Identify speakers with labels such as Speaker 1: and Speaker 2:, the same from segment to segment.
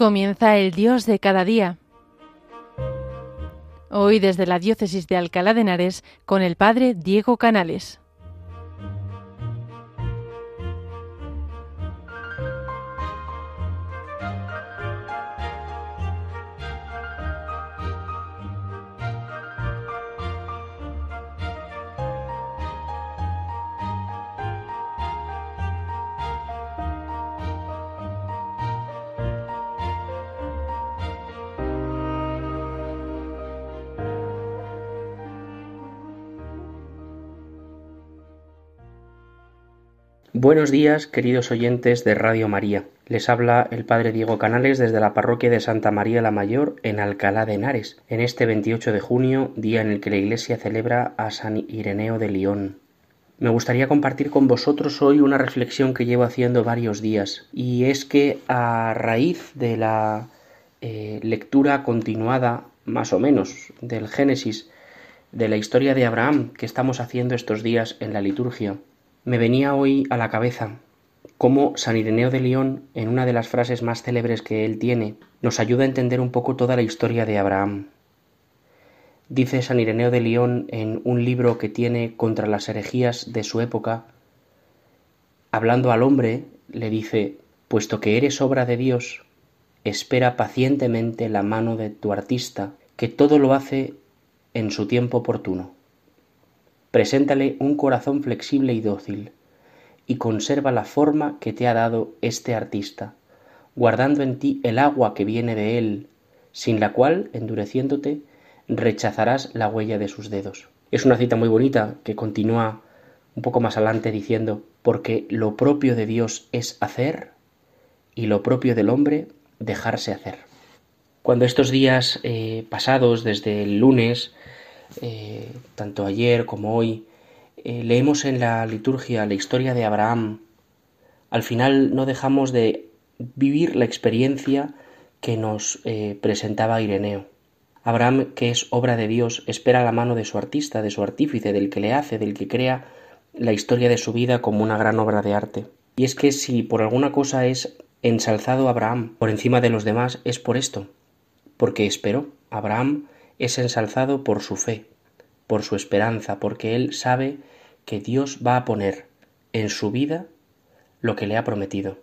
Speaker 1: Comienza el Dios de cada día. Hoy desde la diócesis de Alcalá de Henares con el Padre Diego Canales.
Speaker 2: Buenos días, queridos oyentes de Radio María. Les habla el Padre Diego Canales desde la parroquia de Santa María la Mayor en Alcalá de Henares, en este 28 de junio, día en el que la Iglesia celebra a San Ireneo de León. Me gustaría compartir con vosotros hoy una reflexión que llevo haciendo varios días, y es que a raíz de la eh, lectura continuada, más o menos, del Génesis, de la historia de Abraham que estamos haciendo estos días en la liturgia, me venía hoy a la cabeza cómo San Ireneo de León, en una de las frases más célebres que él tiene, nos ayuda a entender un poco toda la historia de Abraham. Dice San Ireneo de León en un libro que tiene contra las herejías de su época, hablando al hombre, le dice, puesto que eres obra de Dios, espera pacientemente la mano de tu artista, que todo lo hace en su tiempo oportuno. Preséntale un corazón flexible y dócil, y conserva la forma que te ha dado este artista, guardando en ti el agua que viene de él, sin la cual, endureciéndote, rechazarás la huella de sus dedos. Es una cita muy bonita que continúa un poco más adelante diciendo, porque lo propio de Dios es hacer y lo propio del hombre dejarse hacer. Cuando estos días eh, pasados, desde el lunes, eh, tanto ayer como hoy, eh, leemos en la liturgia la historia de Abraham, al final no dejamos de vivir la experiencia que nos eh, presentaba Ireneo. Abraham, que es obra de Dios, espera la mano de su artista, de su artífice, del que le hace, del que crea la historia de su vida como una gran obra de arte. Y es que si por alguna cosa es ensalzado Abraham por encima de los demás, es por esto, porque esperó. Abraham es ensalzado por su fe, por su esperanza, porque él sabe que Dios va a poner en su vida lo que le ha prometido.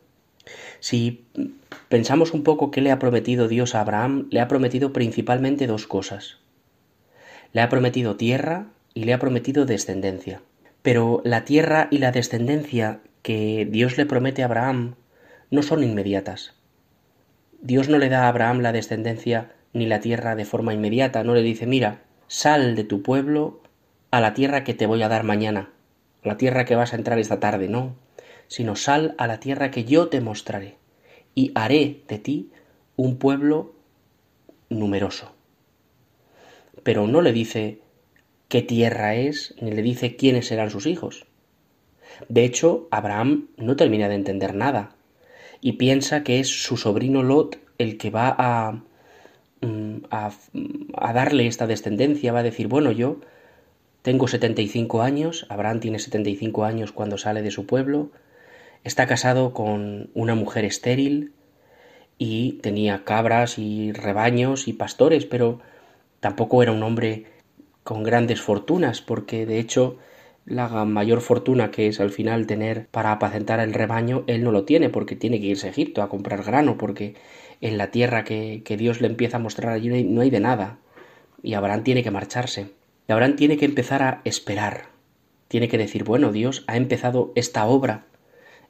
Speaker 2: Si pensamos un poco qué le ha prometido Dios a Abraham, le ha prometido principalmente dos cosas. Le ha prometido tierra y le ha prometido descendencia. Pero la tierra y la descendencia que Dios le promete a Abraham no son inmediatas. Dios no le da a Abraham la descendencia ni la tierra de forma inmediata, no le dice, mira, sal de tu pueblo a la tierra que te voy a dar mañana, a la tierra que vas a entrar esta tarde, no, sino sal a la tierra que yo te mostraré, y haré de ti un pueblo numeroso. Pero no le dice qué tierra es, ni le dice quiénes serán sus hijos. De hecho, Abraham no termina de entender nada, y piensa que es su sobrino Lot el que va a a, a, darle esta descendencia, va a decir, bueno, yo tengo 75 años, Abraham tiene 75 años cuando sale de su pueblo, está casado con una mujer estéril y tenía cabras y rebaños y pastores, pero tampoco era un hombre con grandes fortunas, porque de hecho la mayor fortuna que es al final tener para apacentar el rebaño, él no lo tiene, porque tiene que irse a Egipto a comprar grano, porque en la tierra que, Dios le empieza a mostrar allí no hay, de nada. Y Abraham tiene que marcharse. Y Abraham tiene que empezar a esperar. Tiene que decir, bueno, Dios ha empezado esta obra.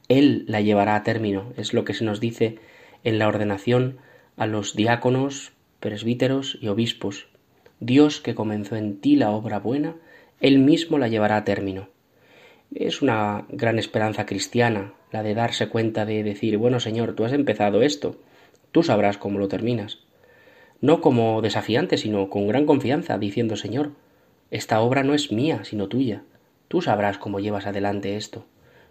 Speaker 2: Él la llevará a término. Es lo que se nos dice en la ordenación a los diáconos, presbíteros y obispos. Dios que comenzó en ti la obra buena, Él mismo la llevará a término. Es una gran esperanza cristiana, la de darse cuenta de decir, bueno Señor, tú has empezado esto, Tú sabrás cómo lo terminas. No como desafiante, sino con gran confianza, diciendo Señor, esta obra no es mía, sino tuya. Tú sabrás cómo llevas adelante esto.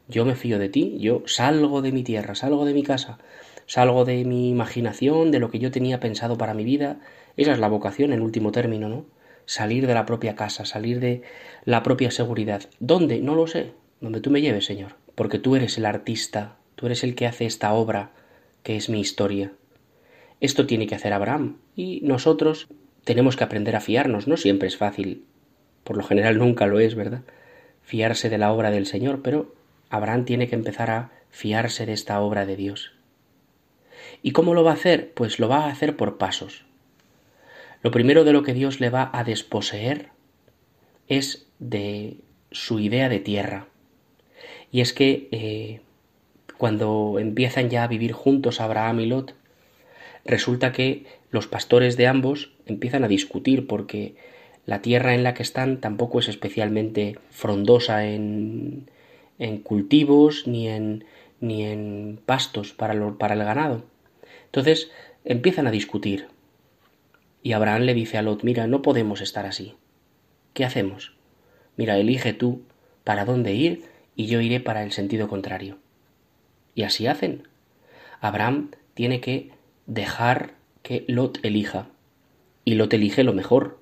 Speaker 2: Yo me fío de ti, yo salgo de mi tierra, salgo de mi casa, salgo de mi imaginación, de lo que yo tenía pensado para mi vida. Esa es la vocación en último término, ¿no? Salir de la propia casa, salir de la propia seguridad. ¿Dónde? No lo sé. Donde tú me lleves, Señor. Porque tú eres el artista, tú eres el que hace esta obra, que es mi historia Esto tiene que hacer Abraham y nosotros tenemos que aprender a fiarnos. No siempre es fácil, por lo general nunca lo es, ¿verdad? Fiarse de la obra del Señor, pero Abraham tiene que empezar a fiarse de esta obra de Dios. ¿Y cómo lo va a hacer? Pues lo va a hacer por pasos. Lo primero de lo que Dios le va a desposeer es de su idea de tierra. Y es que eh, cuando empiezan ya a vivir juntos Abraham y Lot, resulta que los pastores de ambos empiezan a discutir porque la tierra en la que están tampoco es especialmente frondosa en, en cultivos ni en, ni en pastos para, para el ganado. Entonces empiezan a discutir. Y Abraham le dice a Lot, mira, no podemos estar así. ¿Qué hacemos? Mira, elige tú para dónde ir y yo iré para el sentido contrario. Y así hacen. Abraham tiene que dejar que Lot elija. Y Lot elige lo mejor.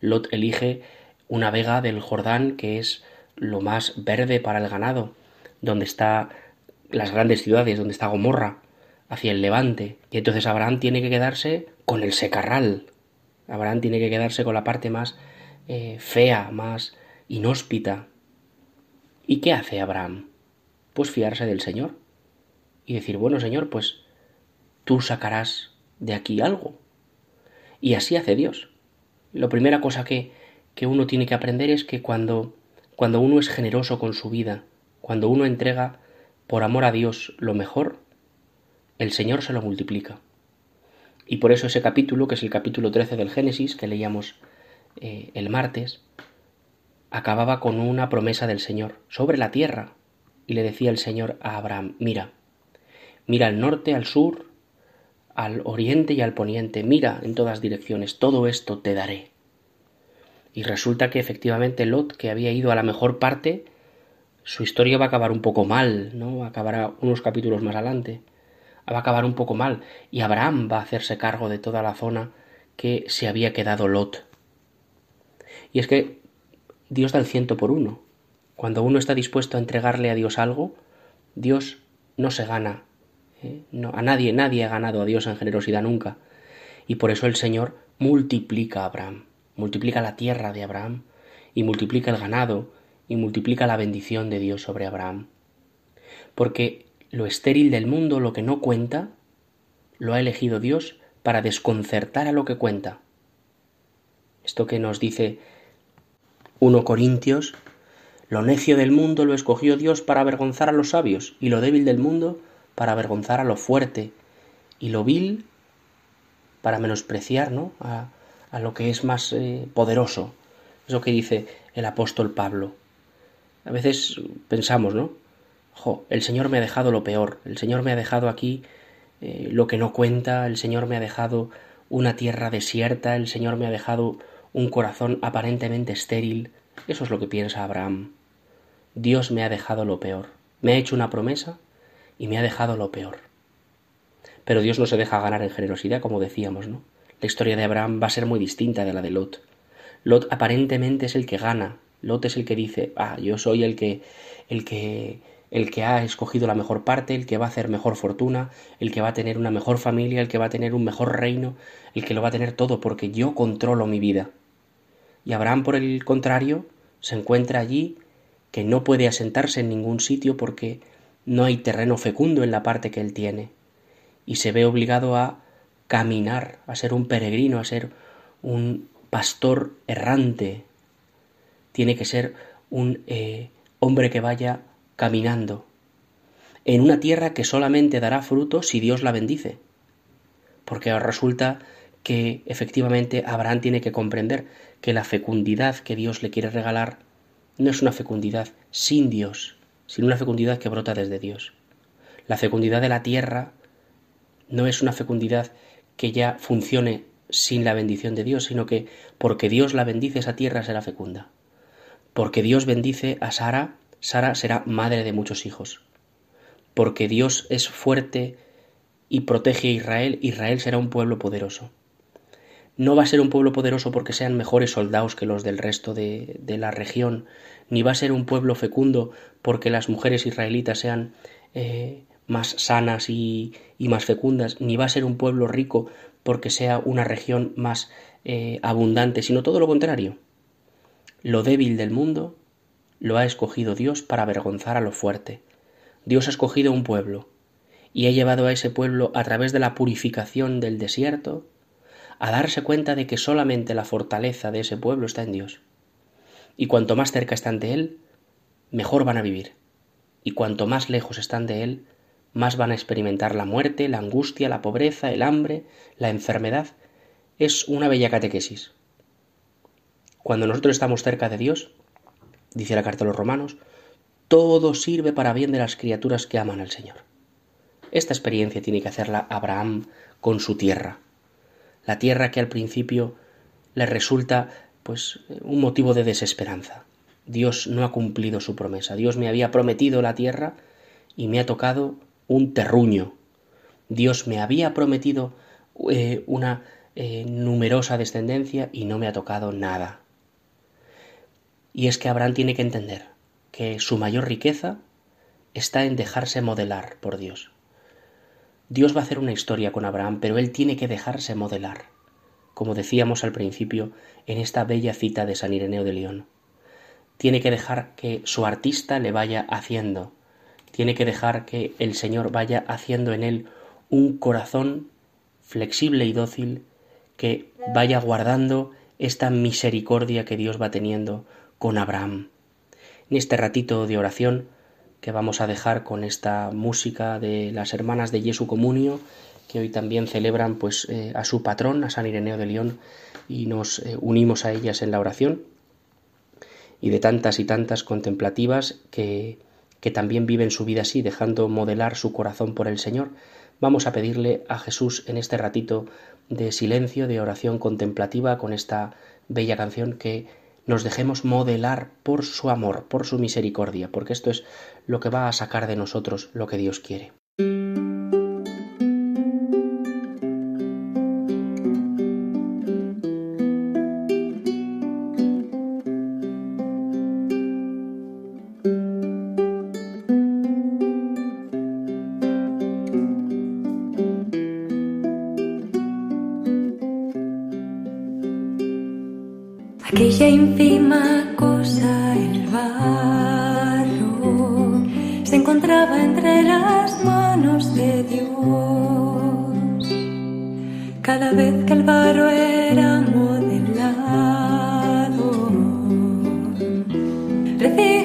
Speaker 2: Lot elige una vega del Jordán que es lo más verde para el ganado, donde está las grandes ciudades, donde está Gomorra, hacia el levante. Y entonces Abraham tiene que quedarse con el secarral. Abraham tiene que quedarse con la parte más eh, fea, más inhóspita. ¿Y qué hace Abraham? pues fiarse del Señor y decir, bueno Señor, pues tú sacarás de aquí algo. Y así hace Dios. La primera cosa que, que uno tiene que aprender es que cuando, cuando uno es generoso con su vida, cuando uno entrega por amor a Dios lo mejor, el Señor se lo multiplica. Y por eso ese capítulo, que es el capítulo 13 del Génesis, que leíamos eh, el martes, acababa con una promesa del Señor sobre la tierra, y le decía el Señor a Abraham, mira, mira al norte, al sur, al oriente y al poniente, mira en todas direcciones, todo esto te daré. Y resulta que efectivamente Lot, que había ido a la mejor parte, su historia va a acabar un poco mal, ¿no? Acabará unos capítulos más adelante. Va a acabar un poco mal. Y Abraham va a hacerse cargo de toda la zona que se había quedado Lot. Y es que Dios da el ciento por uno. Cuando uno está dispuesto a entregarle a Dios algo, Dios no se gana. ¿Eh? A nadie, nadie ha ganado a Dios en generosidad nunca. Y por eso el Señor multiplica a Abraham, multiplica la tierra de Abraham, y multiplica el ganado, y multiplica la bendición de Dios sobre Abraham. Porque lo estéril del mundo, lo que no cuenta, lo ha elegido Dios para desconcertar a lo que cuenta. Esto que nos dice 1 Corintios lo necio del mundo lo escogió Dios para avergonzar a los sabios, y lo débil del mundo para avergonzar a lo fuerte, y lo vil para menospreciar ¿no? a, lo que es más eh, poderoso. Eso que dice el apóstol Pablo. A veces pensamos, ¿no? Jo, el Señor me ha dejado lo peor, el Señor me ha dejado aquí eh, lo que no cuenta, el Señor me ha dejado una tierra desierta, el Señor me ha dejado un corazón aparentemente estéril. Eso es lo que piensa Abraham. Dios me ha dejado lo peor. Me ha hecho una promesa y me ha dejado lo peor. Pero Dios no se deja ganar en generosidad, como decíamos, ¿no? La historia de Abraham va a ser muy distinta de la de Lot. Lot aparentemente es el que gana. Lot es el que dice, ah, yo soy el que, el que, el que ha escogido la mejor parte, el que va a hacer mejor fortuna, el que va a tener una mejor familia, el que va a tener un mejor reino, el que lo va a tener todo porque yo controlo mi vida. Y Abraham, por el contrario, se encuentra allí que no puede asentarse en ningún sitio porque no hay terreno fecundo en la parte que él tiene, y se ve obligado a caminar, a ser un peregrino, a ser un pastor errante. Tiene que ser un eh, hombre que vaya caminando en una tierra que solamente dará fruto si Dios la bendice. Porque resulta que efectivamente Abraham tiene que comprender que la fecundidad que Dios le quiere regalar no es una fecundidad sin Dios, sino una fecundidad que brota desde Dios. La fecundidad de la tierra no es una fecundidad que ya funcione sin la bendición de Dios, sino que porque Dios la bendice esa tierra será fecunda. Porque Dios bendice a Sara, Sara será madre de muchos hijos. Porque Dios es fuerte y protege a Israel, Israel será un pueblo poderoso no va a ser un pueblo poderoso porque sean mejores soldados que los del resto de, la región, ni va a ser un pueblo fecundo porque las mujeres israelitas sean eh, más sanas y, más fecundas, ni va a ser un pueblo rico porque sea una región más eh, abundante, sino todo lo contrario. Lo débil del mundo lo ha escogido Dios para avergonzar a lo fuerte. Dios ha escogido un pueblo y ha llevado a ese pueblo a través de la purificación del desierto a darse cuenta de que solamente la fortaleza de ese pueblo está en Dios. Y cuanto más cerca están de Él, mejor van a vivir. Y cuanto más lejos están de Él, más van a experimentar la muerte, la angustia, la pobreza, el hambre, la enfermedad. Es una bella catequesis. Cuando nosotros estamos cerca de Dios, dice la carta a los romanos, todo sirve para bien de las criaturas que aman al Señor. Esta experiencia tiene que hacerla Abraham con su tierra. La tierra que al principio le resulta pues un motivo de desesperanza. Dios no ha cumplido su promesa. Dios me había prometido la tierra y me ha tocado un terruño. Dios me había prometido eh, una eh, numerosa descendencia y no me ha tocado nada. Y es que Abraham tiene que entender que su mayor riqueza está en dejarse modelar por Dios. Dios va a hacer una historia con Abraham, pero él tiene que dejarse modelar, como decíamos al principio en esta bella cita de San Ireneo de León. Tiene que dejar que su artista le vaya haciendo, tiene que dejar que el Señor vaya haciendo en él un corazón flexible y dócil que vaya guardando esta misericordia que Dios va teniendo con Abraham. En este ratito de oración que vamos a dejar con esta música de las hermanas de Jesu Comunio, que hoy también celebran pues eh, a su patrón, a San Ireneo de León, y nos eh, unimos a ellas en la oración, y de tantas y tantas contemplativas que, que también viven su vida así, dejando modelar su corazón por el Señor, vamos a pedirle a Jesús en este ratito de silencio, de oración contemplativa, con esta bella canción que nos dejemos modelar por su amor, por su misericordia, porque esto es lo que va a sacar de nosotros lo que Dios quiere. Recibe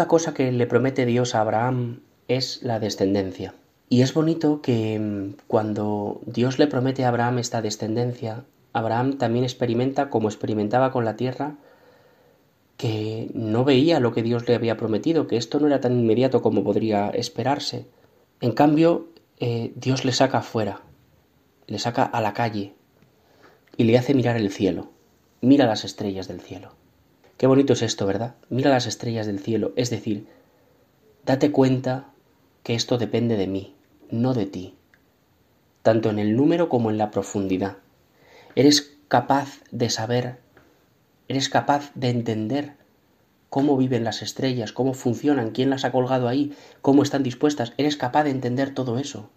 Speaker 2: segunda cosa que le promete Dios a Abraham es la descendencia. Y es bonito que mm, cuando Dios le promete a Abraham esta descendencia, Abraham también experimenta, como experimentaba con la tierra, que no veía lo que Dios le había prometido, que esto no era tan inmediato como podría esperarse. En cambio, eh, Dios le saca afuera, le saca a la calle y le hace mirar el cielo, mira las estrellas del cielo. Qué bonito es esto, ¿verdad? Mira las estrellas del cielo, es decir, date cuenta que esto depende de mí, no de ti, tanto en el número como en la profundidad. Eres capaz de saber, eres capaz de entender cómo viven las estrellas, cómo funcionan, quién las ha colgado ahí, cómo están dispuestas. Eres capaz de entender todo eso.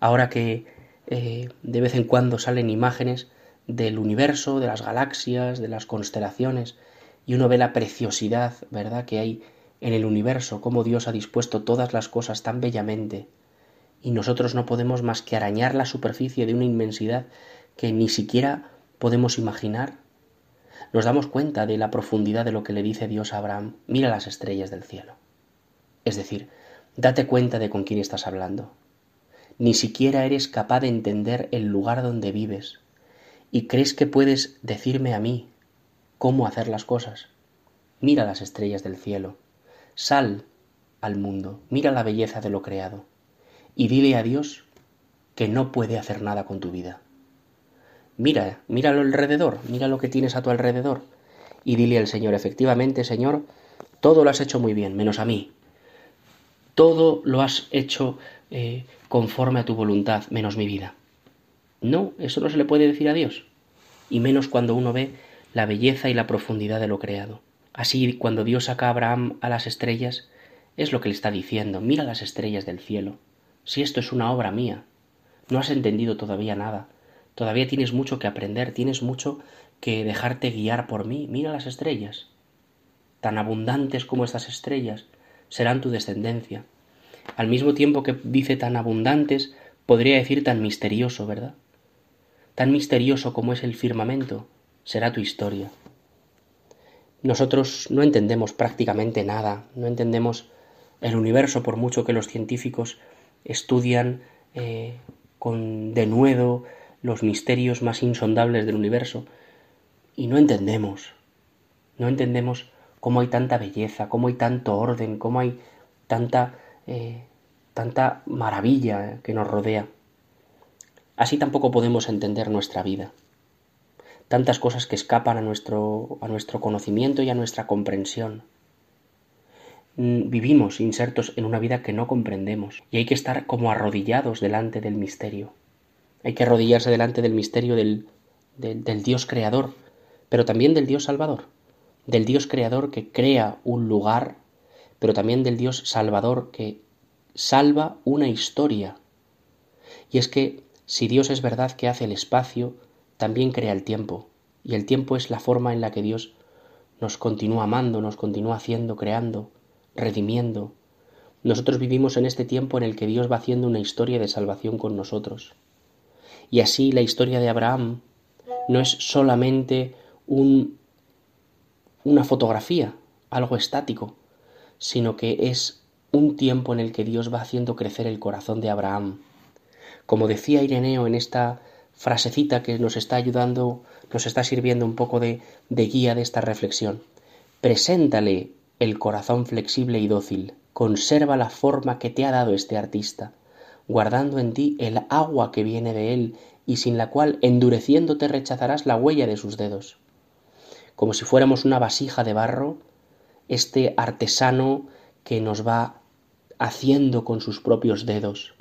Speaker 2: Ahora que eh, de vez en cuando salen imágenes del universo, de las galaxias, de las constelaciones, y uno ve la preciosidad, ¿verdad?, que hay en el universo, cómo Dios ha dispuesto todas las cosas tan bellamente, y nosotros no podemos más que arañar la superficie de una inmensidad que ni siquiera podemos imaginar, nos damos cuenta de la profundidad de lo que le dice Dios a Abraham, mira las estrellas del cielo. Es decir, date cuenta de con quién estás hablando. Ni siquiera eres capaz de entender el lugar donde vives, y crees que puedes decirme a mí cómo hacer las cosas. Mira las estrellas del cielo, sal al mundo, mira la belleza de lo creado, y dile a Dios que no puede hacer nada con tu vida. Mira, míralo alrededor, mira lo que tienes a tu alrededor. Y dile al Señor, efectivamente, Señor, todo lo has hecho muy bien, menos a mí. Todo lo has hecho eh, conforme a tu voluntad, menos mi vida. No, eso no se le puede decir a Dios. Y menos cuando uno ve la belleza y la profundidad de lo creado. Así, cuando Dios saca a Abraham a las estrellas, es lo que le está diciendo, mira las estrellas del cielo. Si esto es una obra mía, no has entendido todavía nada, Todavía tienes mucho que aprender, tienes mucho que dejarte guiar por mí. Mira las estrellas. Tan abundantes como estas estrellas serán tu descendencia. Al mismo tiempo que dice tan abundantes, podría decir tan misterioso, ¿verdad? Tan misterioso como es el firmamento, será tu historia. Nosotros no entendemos prácticamente nada, no entendemos el universo por mucho que los científicos estudian eh, con denuedo los misterios más insondables del universo y no entendemos, no entendemos cómo hay tanta belleza, cómo hay tanto orden, cómo hay tanta, eh, tanta maravilla que nos rodea. Así tampoco podemos entender nuestra vida. Tantas cosas que escapan a nuestro, a nuestro conocimiento y a nuestra comprensión. Mm, vivimos insertos en una vida que no comprendemos y hay que estar como arrodillados delante del misterio. Hay que arrodillarse delante del misterio del, del, Dios creador, pero también del Dios salvador, del Dios creador que crea un lugar, pero también del Dios salvador que salva una historia. Y es que si Dios es verdad que hace el espacio, también crea el tiempo, y el tiempo es la forma en la que Dios nos continúa amando, nos continúa haciendo, creando, redimiendo. Nosotros vivimos en este tiempo en el que Dios va haciendo una historia de salvación con nosotros. Y así la historia de Abraham no es solamente un, una fotografía, algo estático, sino que es un tiempo en el que Dios va haciendo crecer el corazón de Abraham. Como decía Ireneo en esta frasecita que nos está ayudando, nos está sirviendo un poco de, de guía de esta reflexión, preséntale el corazón flexible y dócil, conserva la forma que te ha dado este artista, guardando en ti el agua que viene de él y sin la cual endureciéndote rechazarás la huella de sus dedos. Como si fuéramos una vasija de barro, este artesano que nos va haciendo con sus propios dedos,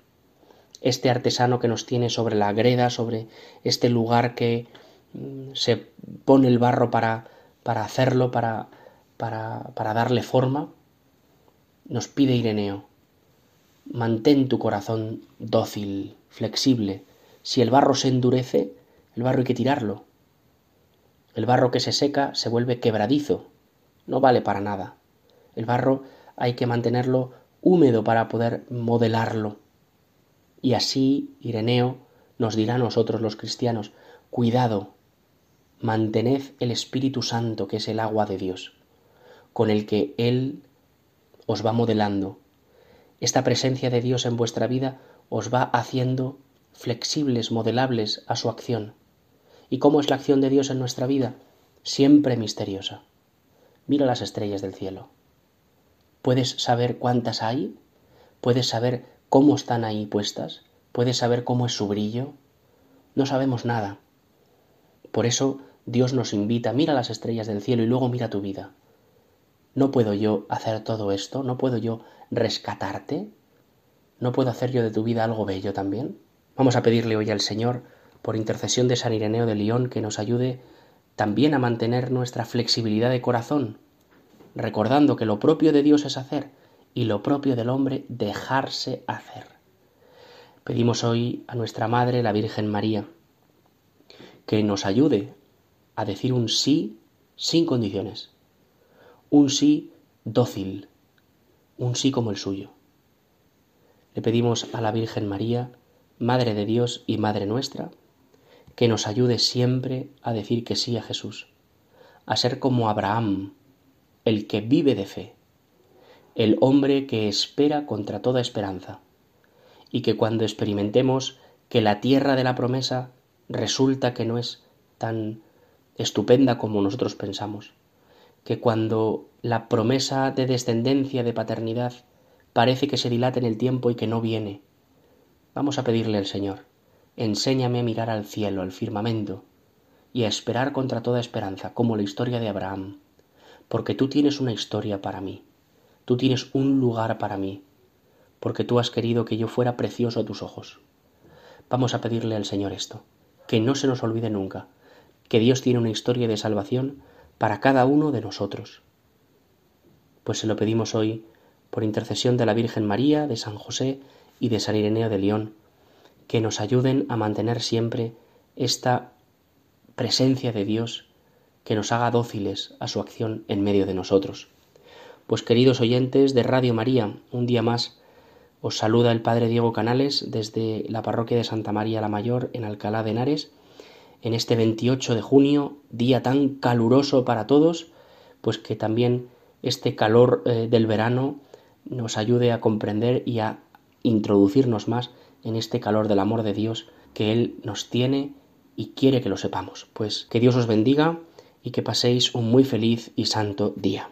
Speaker 2: este artesano que nos tiene sobre la greda, sobre este lugar que mm, se pone el barro para, para hacerlo, para, para, para darle forma, nos pide Ireneo, Mantén tu corazón dócil, flexible. Si el barro se endurece, el barro hay que tirarlo. El barro que se seca se vuelve quebradizo. No vale para nada. El barro hay que mantenerlo húmedo para poder modelarlo. Y así Ireneo nos dirá a nosotros los cristianos, cuidado, mantened el Espíritu Santo, que es el agua de Dios, con el que Él os va modelando, esta presencia de Dios en vuestra vida os va haciendo flexibles, modelables a su acción. ¿Y cómo es la acción de Dios en nuestra vida? Siempre misteriosa. Mira las estrellas del cielo. ¿Puedes saber cuántas hay? ¿Puedes saber cómo están ahí puestas? ¿Puedes saber cómo es su brillo? No sabemos nada. Por eso Dios nos invita, mira las estrellas del cielo y luego mira tu vida. ¿No puedo yo hacer todo esto? ¿No puedo yo rescatarte? ¿No puedo hacer yo de tu vida algo bello también? Vamos a pedirle hoy al Señor, por intercesión de San Ireneo de León, que nos ayude también a mantener nuestra flexibilidad de corazón, recordando que lo propio de Dios es hacer y lo propio del hombre dejarse hacer. Pedimos hoy a nuestra Madre, la Virgen María, que nos ayude a decir un sí sin condiciones, un sí dócil, un sí como el suyo. Le pedimos a la Virgen María, Madre de Dios y Madre nuestra, que nos ayude siempre a decir que sí a Jesús, a ser como Abraham, el que vive de fe, el hombre que espera contra toda esperanza, y que cuando experimentemos que la tierra de la promesa resulta que no es tan estupenda como nosotros pensamos, que cuando la promesa de descendencia, de paternidad, parece que se dilata en el tiempo y que no viene, vamos a pedirle al Señor, enséñame a mirar al cielo, al firmamento, y a esperar contra toda esperanza, como la historia de Abraham, porque tú tienes una historia para mí, tú tienes un lugar para mí, porque tú has querido que yo fuera precioso a tus ojos. Vamos a pedirle al Señor esto, que no se nos olvide nunca, que Dios tiene una historia de salvación para cada uno de nosotros. Pues se lo pedimos hoy por intercesión de la Virgen María, de San José y de San Ireneo de León, que nos ayuden a mantener siempre esta presencia de Dios que nos haga dóciles a su acción en medio de nosotros. Pues queridos oyentes de Radio María, un día más os saluda el Padre Diego Canales desde la parroquia de Santa María la Mayor en Alcalá de Henares, en este 28 de junio, día tan caluroso para todos, pues que también este calor eh, del verano nos ayude a comprender y a introducirnos más en este calor del amor de Dios que Él nos tiene y quiere que lo sepamos. Pues que Dios os bendiga y que paséis un muy feliz y santo día.